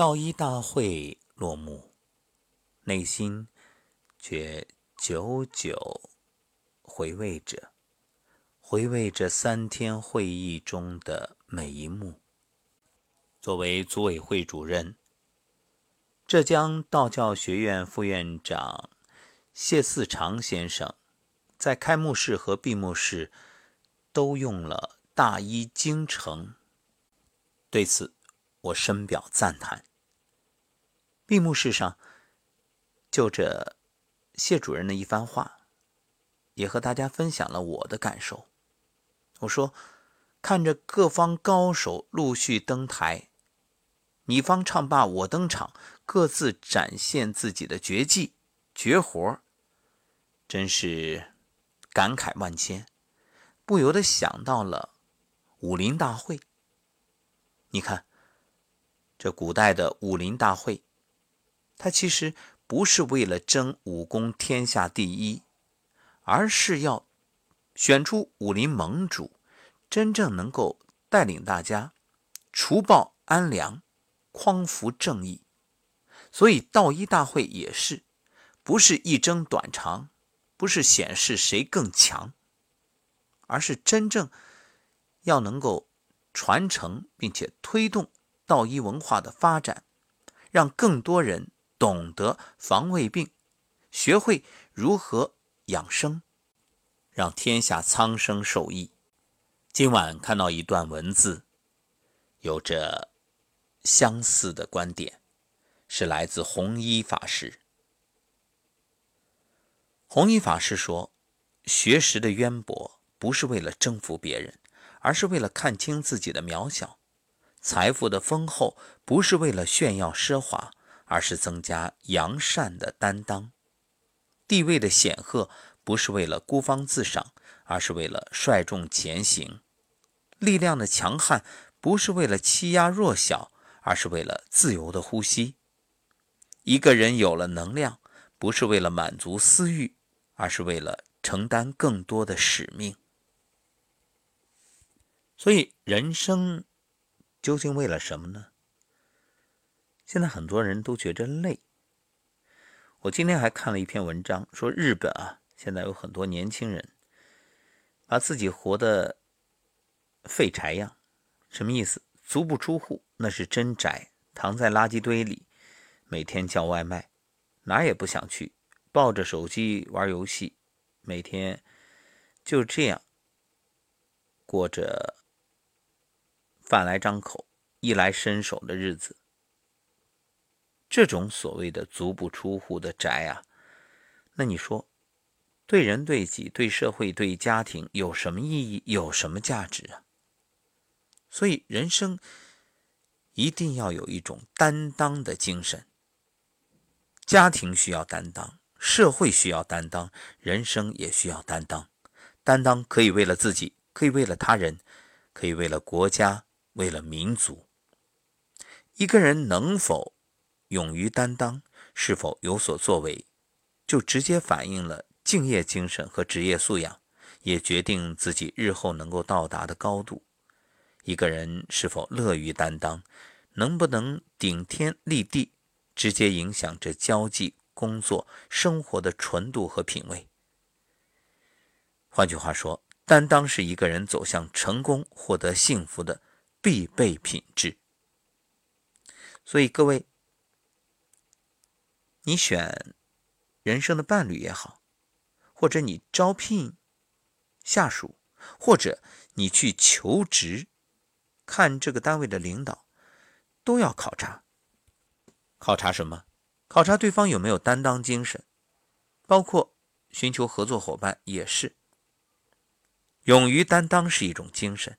道一大会落幕，内心却久久回味着，回味着三天会议中的每一幕。作为组委会主任，浙江道教学院副院长谢四长先生，在开幕式和闭幕式都用了“大医精诚”，对此我深表赞叹。闭幕式上，就着谢主任的一番话，也和大家分享了我的感受。我说，看着各方高手陆续登台，你方唱罢我登场，各自展现自己的绝技绝活，真是感慨万千，不由得想到了武林大会。你看，这古代的武林大会。他其实不是为了争武功天下第一，而是要选出武林盟主，真正能够带领大家除暴安良、匡扶正义。所以道医大会也是，不是一争短长，不是显示谁更强，而是真正要能够传承并且推动道医文化的发展，让更多人。懂得防胃病，学会如何养生，让天下苍生受益。今晚看到一段文字，有着相似的观点，是来自弘一法师。弘一法师说：“学识的渊博不是为了征服别人，而是为了看清自己的渺小；财富的丰厚不是为了炫耀奢华。”而是增加扬善的担当，地位的显赫不是为了孤芳自赏，而是为了率众前行；力量的强悍不是为了欺压弱小，而是为了自由的呼吸。一个人有了能量，不是为了满足私欲，而是为了承担更多的使命。所以，人生究竟为了什么呢？现在很多人都觉着累。我今天还看了一篇文章，说日本啊，现在有很多年轻人把自己活得废柴样，什么意思？足不出户，那是真宅，躺在垃圾堆里，每天叫外卖，哪也不想去，抱着手机玩游戏，每天就这样过着饭来张口、衣来伸手的日子。这种所谓的足不出户的宅啊，那你说，对人对己、对社会、对家庭有什么意义？有什么价值啊？所以人生一定要有一种担当的精神。家庭需要担当，社会需要担当，人生也需要担当。担当可以为了自己，可以为了他人，可以为了国家，为了民族。一个人能否？勇于担当，是否有所作为，就直接反映了敬业精神和职业素养，也决定自己日后能够到达的高度。一个人是否乐于担当，能不能顶天立地，直接影响着交际、工作、生活的纯度和品味。换句话说，担当是一个人走向成功、获得幸福的必备品质。所以，各位。你选人生的伴侣也好，或者你招聘下属，或者你去求职，看这个单位的领导，都要考察。考察什么？考察对方有没有担当精神，包括寻求合作伙伴也是。勇于担当是一种精神。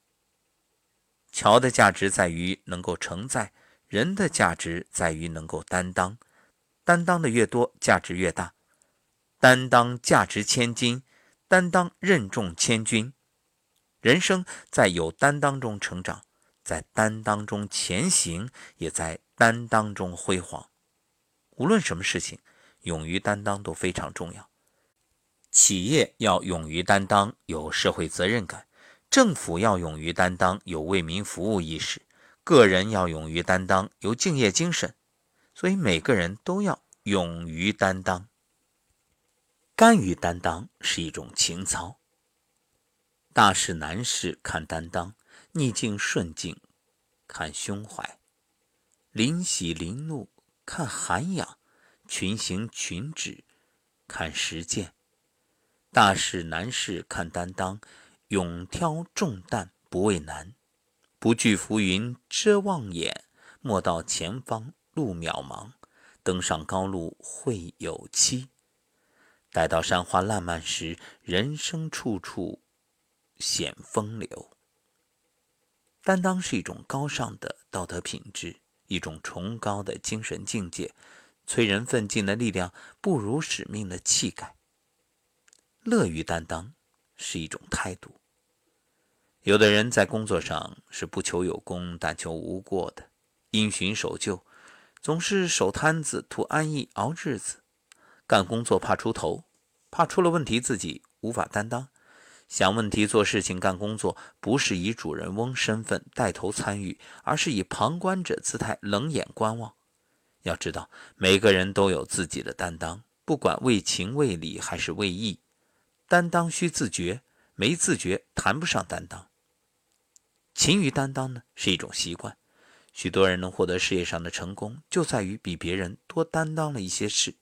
桥的价值在于能够承载，人的价值在于能够担当。担当的越多，价值越大。担当价值千金，担当任重千钧。人生在有担当中成长，在担当中前行，也在担当中辉煌。无论什么事情，勇于担当都非常重要。企业要勇于担当，有社会责任感；政府要勇于担当，有为民服务意识；个人要勇于担当，有敬业精神，所以每个人都要勇于担当。甘于担当是一种情操。大事难事看担当，逆境顺境看胸怀，临喜临怒看涵养，群行群止看实践。大事难事看担当，勇挑重担不畏难，不惧浮云遮望眼，莫道前方路渺茫，登上高路会有期。待到山花烂漫时，人生处处显风流。担当是一种高尚的道德品质，一种崇高的精神境界。催人奋进的力量不如使命的气概。乐于担当是一种态度。有的人在工作上是不求有功，但求无过的，因循守旧，总是守摊子图安逸熬日子。干工作怕出头，怕出了问题自己无法担当。想问题、做事情、干工作，不是以主人翁身份带头参与，而是以旁观者姿态冷眼观望。要知道，每个人都有自己的担当，不管为情为理还是为义，担当需自觉，没自觉谈不上担当。勤于担当呢，是一种习惯。许多人能获得事业上的成功，就在于比别人多担当了一些事。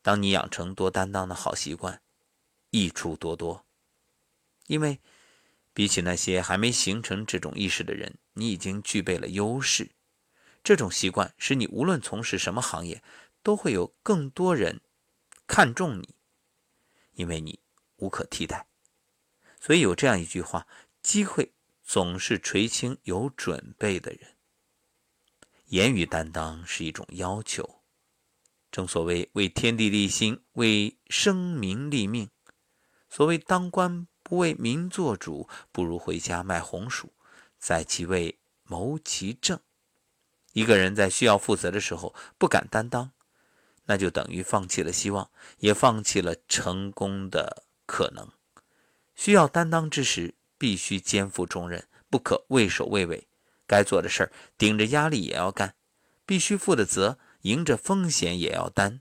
当你养成多担当的好习惯，益处多多。因为比起那些还没形成这种意识的人，你已经具备了优势。这种习惯使你无论从事什么行业，都会有更多人看重你，因为你无可替代。所以有这样一句话：机会总是垂青有准备的人。言语担当是一种要求。正所谓为天地立心，为生民立命。所谓当官不为民做主，不如回家卖红薯，在其位谋其政。一个人在需要负责的时候不敢担当，那就等于放弃了希望，也放弃了成功的可能。需要担当之时，必须肩负重任，不可畏首畏尾。该做的事儿，顶着压力也要干；必须负的责。迎着风险也要担，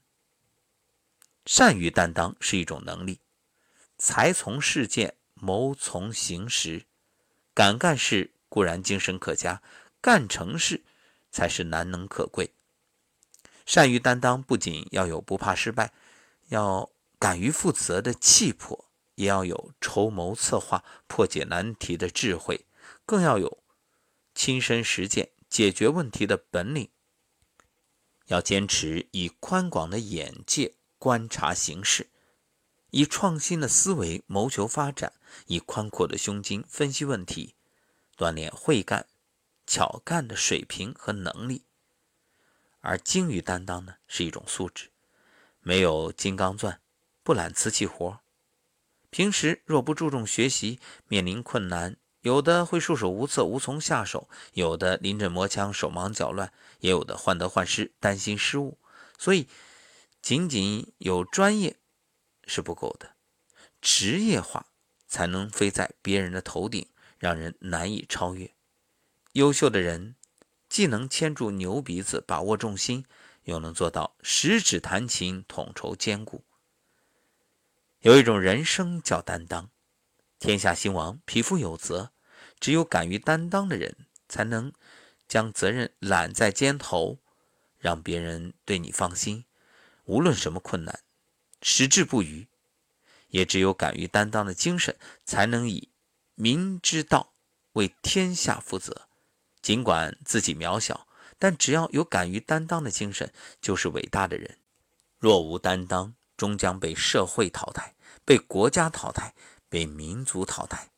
善于担当是一种能力。才从事件，谋从行时。敢干事固然精神可嘉，干成事才是难能可贵。善于担当，不仅要有不怕失败，要敢于负责的气魄，也要有筹谋策划、破解难题的智慧，更要有亲身实践解决问题的本领。要坚持以宽广的眼界观察形势，以创新的思维谋求发展，以宽阔的胸襟分析问题，锻炼会干、巧干的水平和能力。而精于担当呢，是一种素质。没有金刚钻，不揽瓷器活。平时若不注重学习，面临困难。有的会束手无策，无从下手；有的临阵磨枪，手忙脚乱；也有的患得患失，担心失误。所以，仅仅有专业是不够的，职业化才能飞在别人的头顶，让人难以超越。优秀的人既能牵住牛鼻子，把握重心，又能做到十指弹琴，统筹兼顾。有一种人生叫担当。天下兴亡，匹夫有责。只有敢于担当的人，才能将责任揽在肩头，让别人对你放心。无论什么困难，矢志不渝。也只有敢于担当的精神，才能以民之道为天下负责。尽管自己渺小，但只要有敢于担当的精神，就是伟大的人。若无担当，终将被社会淘汰，被国家淘汰。被民族淘汰，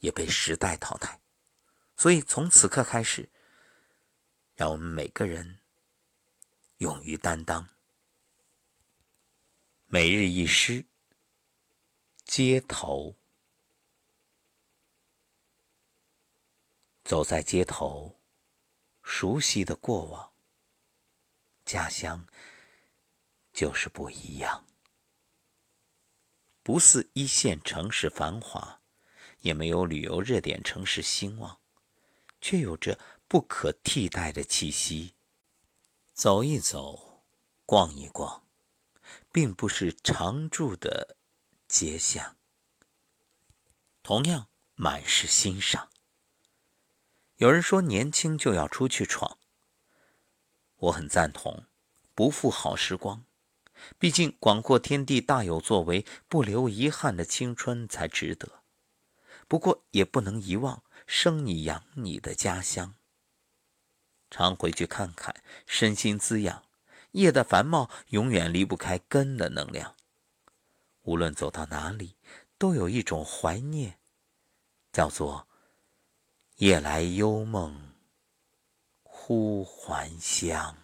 也被时代淘汰。所以从此刻开始，让我们每个人勇于担当。每日一诗：街头。走在街头，熟悉的过往，家乡就是不一样。不似一线城市繁华，也没有旅游热点城市兴旺，却有着不可替代的气息。走一走，逛一逛，并不是常住的街巷。同样，满是欣赏。有人说年轻就要出去闯，我很赞同，不负好时光。毕竟广阔天地大有作为，不留遗憾的青春才值得。不过也不能遗忘生你养你的家乡。常回去看看，身心滋养。叶的繁茂永远离不开根的能量。无论走到哪里，都有一种怀念，叫做。夜来幽梦，忽还乡。